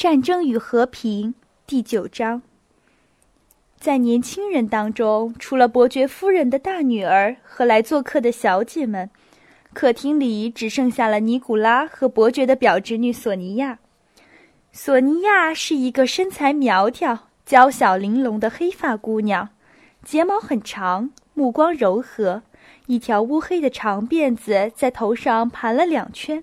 战争与和平》第九章。在年轻人当中，除了伯爵夫人的大女儿和来做客的小姐们，客厅里只剩下了尼古拉和伯爵的表侄女索尼娅。索尼娅是一个身材苗条、娇小玲珑的黑发姑娘，睫毛很长，目光柔和，一条乌黑的长辫子在头上盘了两圈，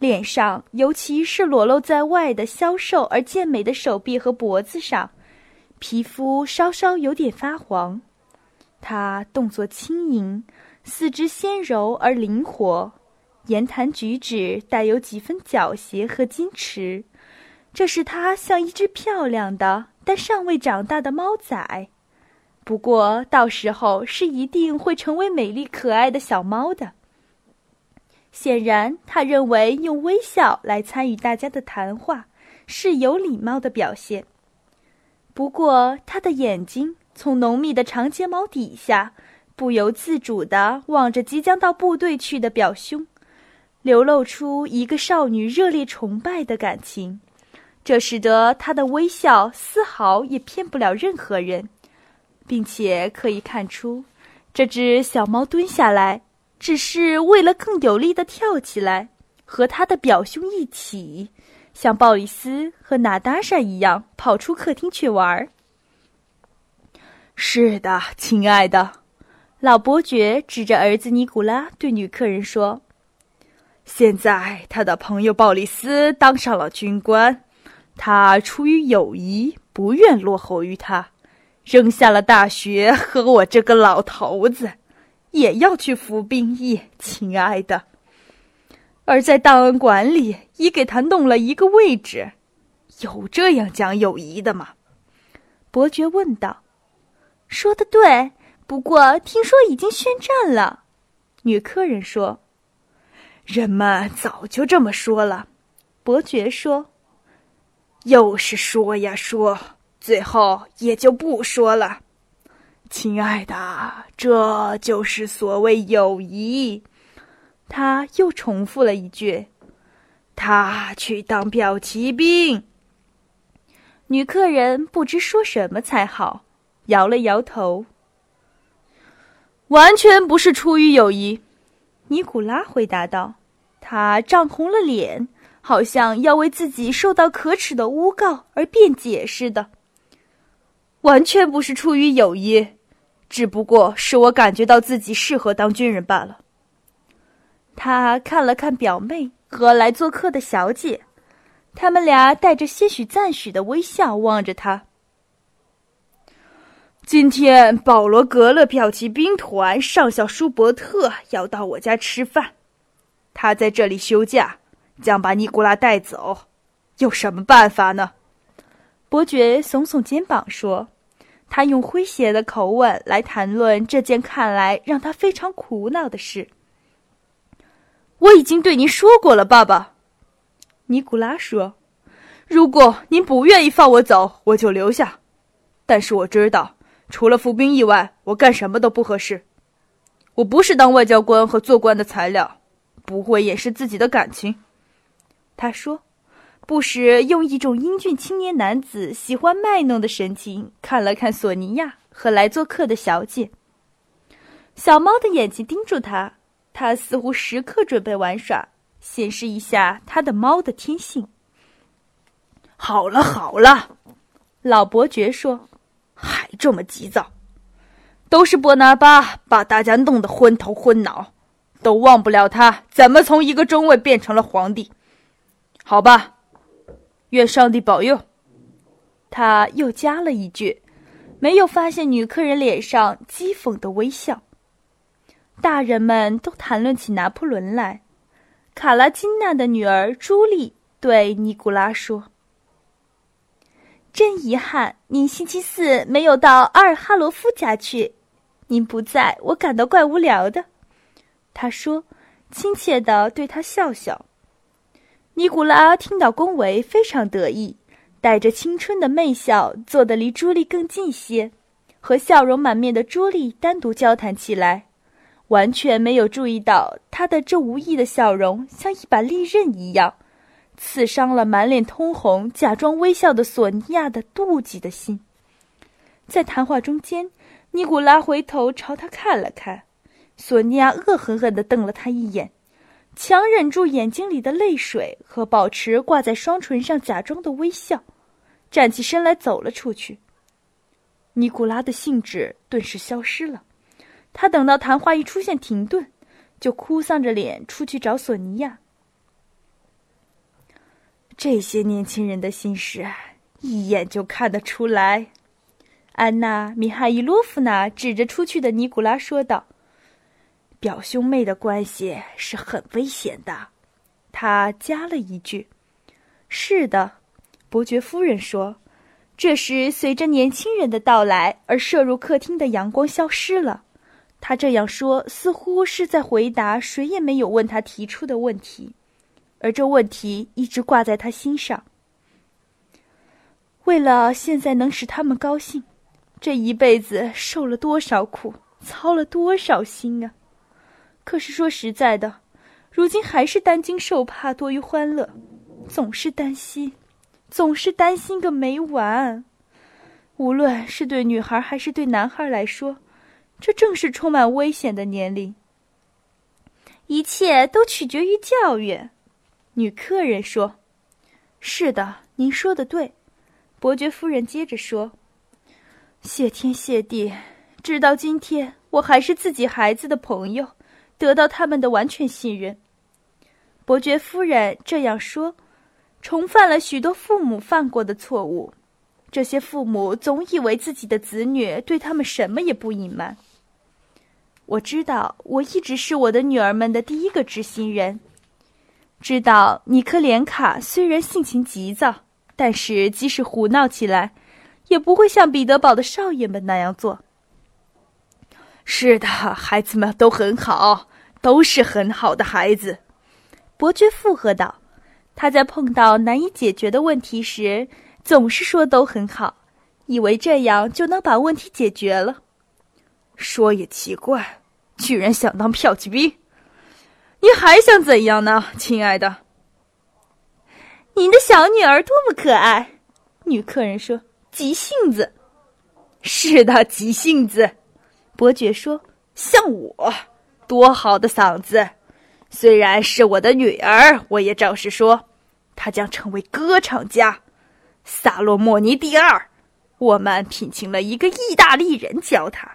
脸上，尤其是裸露在外的消瘦而健美的手臂和脖子上。皮肤稍稍有点发黄，他动作轻盈，四肢纤柔而灵活，言谈举止带有几分狡黠和矜持，这使他像一只漂亮的但尚未长大的猫仔。不过到时候是一定会成为美丽可爱的小猫的。显然，他认为用微笑来参与大家的谈话是有礼貌的表现。不过，他的眼睛从浓密的长睫毛底下，不由自主地望着即将到部队去的表兄，流露出一个少女热烈崇拜的感情。这使得他的微笑丝毫也骗不了任何人，并且可以看出，这只小猫蹲下来，只是为了更有力地跳起来，和他的表兄一起。像鲍里斯和娜达莎一样跑出客厅去玩儿。是的，亲爱的，老伯爵指着儿子尼古拉对女客人说：“现在他的朋友鲍里斯当上了军官，他出于友谊不愿落后于他，扔下了大学和我这个老头子，也要去服兵役。亲爱的。”而在档案馆里已给他弄了一个位置，有这样讲友谊的吗？伯爵问道。说的对，不过听说已经宣战了。女客人说。人们早就这么说了，伯爵说。又是说呀说，最后也就不说了。亲爱的，这就是所谓友谊。他又重复了一句：“他去当表骑兵。”女客人不知说什么才好，摇了摇头。完全不是出于友谊，尼古拉回答道。他涨红了脸，好像要为自己受到可耻的诬告而辩解似的。完全不是出于友谊，只不过是我感觉到自己适合当军人罢了。他看了看表妹和来做客的小姐，他们俩带着些许赞许的微笑望着他。今天，保罗格勒骠骑兵团上校舒伯特要到我家吃饭，他在这里休假，将把尼古拉带走。有什么办法呢？伯爵耸耸肩膀说：“他用诙谐的口吻来谈论这件看来让他非常苦恼的事。”我已经对您说过了，爸爸。尼古拉说：“如果您不愿意放我走，我就留下。但是我知道，除了服兵役外，我干什么都不合适。我不是当外交官和做官的材料，不会掩饰自己的感情。”他说，不时用一种英俊青年男子喜欢卖弄的神情看了看索尼娅和来做客的小姐。小猫的眼睛盯住他。他似乎时刻准备玩耍，显示一下他的猫的天性。好了好了，老伯爵说：“还这么急躁，都是波拿巴把大家弄得昏头昏脑，都忘不了他怎么从一个中尉变成了皇帝。好吧，愿上帝保佑。”他又加了一句，没有发现女客人脸上讥讽的微笑。大人们都谈论起拿破仑来。卡拉金娜的女儿朱莉对尼古拉说：“真遗憾，您星期四没有到阿尔哈罗夫家去。您不在，我感到怪无聊的。”他说，亲切的对他笑笑。尼古拉听到恭维，非常得意，带着青春的媚笑，坐得离朱莉更近些，和笑容满面的朱莉单独交谈起来。完全没有注意到他的这无意的笑容，像一把利刃一样，刺伤了满脸通红、假装微笑的索尼娅的妒忌的心。在谈话中间，尼古拉回头朝他看了看，索尼娅恶狠狠地瞪了他一眼，强忍住眼睛里的泪水和保持挂在双唇上假装的微笑，站起身来走了出去。尼古拉的兴致顿时消失了，他等到谈话一出现停顿，就哭丧着脸出去找索尼娅。这些年轻人的心事，一眼就看得出来。安娜·米哈伊洛夫娜指着出去的尼古拉说道：“表兄妹的关系是很危险的。”他加了一句：“是的。”伯爵夫人说。这时，随着年轻人的到来而射入客厅的阳光消失了。他这样说，似乎是在回答谁也没有问他提出的问题。而这问题一直挂在他心上。为了现在能使他们高兴，这一辈子受了多少苦，操了多少心啊！可是说实在的，如今还是担惊受怕多于欢乐，总是担心，总是担心个没完。无论是对女孩还是对男孩来说，这正是充满危险的年龄。一切都取决于教育。女客人说：“是的，您说的对。”伯爵夫人接着说：“谢天谢地，直到今天，我还是自己孩子的朋友，得到他们的完全信任。”伯爵夫人这样说，重犯了许多父母犯过的错误。这些父母总以为自己的子女对他们什么也不隐瞒。我知道，我一直是我的女儿们的第一个知心人。知道尼科连卡虽然性情急躁，但是即使胡闹起来，也不会像彼得堡的少爷们那样做。是的，孩子们都很好，都是很好的孩子。伯爵附和道：“他在碰到难以解决的问题时，总是说都很好，以为这样就能把问题解决了。说也奇怪，居然想当骠骑兵。”你还想怎样呢，亲爱的？您的小女儿多么可爱！女客人说：“急性子。”是的，急性子。伯爵说：“像我，多好的嗓子！虽然是我的女儿，我也照实说，她将成为歌唱家，萨洛莫尼第二。我们聘请了一个意大利人教她。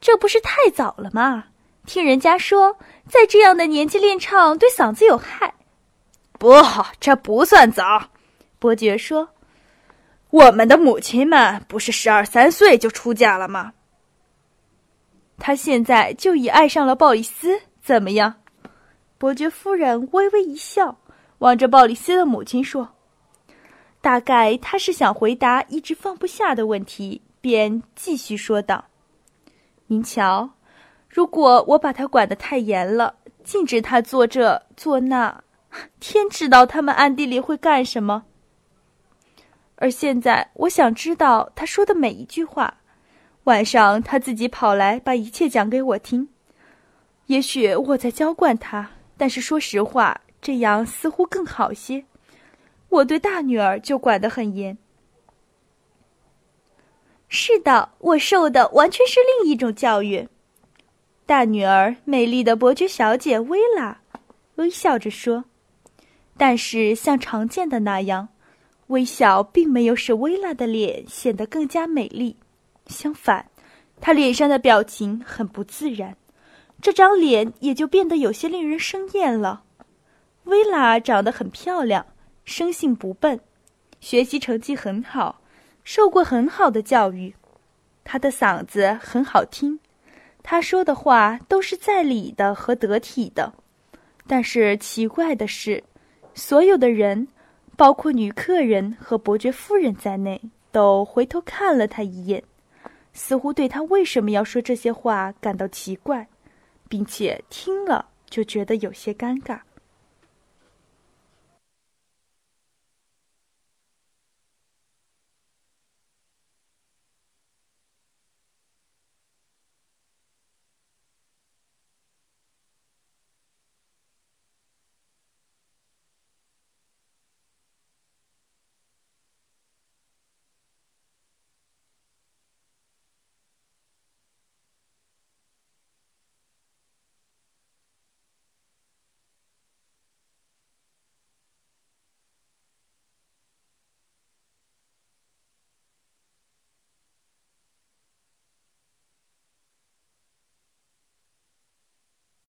这不是太早了吗？”听人家说，在这样的年纪练唱对嗓子有害。不，这不算早。伯爵说：“我们的母亲们不是十二三岁就出嫁了吗？”他现在就已爱上了鲍里斯，怎么样？伯爵夫人微微一笑，望着鲍里斯的母亲说：“大概他是想回答一直放不下的问题，便继续说道：‘您瞧。’”如果我把他管得太严了，禁止他做这做那，天知道他们暗地里会干什么。而现在，我想知道他说的每一句话。晚上他自己跑来把一切讲给我听。也许我在娇惯他，但是说实话，这样似乎更好些。我对大女儿就管得很严。是的，我受的完全是另一种教育。大女儿，美丽的伯爵小姐薇拉，微笑着说：“但是像常见的那样，微笑并没有使薇拉的脸显得更加美丽。相反，他脸上的表情很不自然，这张脸也就变得有些令人生厌了。薇拉长得很漂亮，生性不笨，学习成绩很好，受过很好的教育，她的嗓子很好听。”他说的话都是在理的和得体的，但是奇怪的是，所有的人，包括女客人和伯爵夫人在内，都回头看了他一眼，似乎对他为什么要说这些话感到奇怪，并且听了就觉得有些尴尬。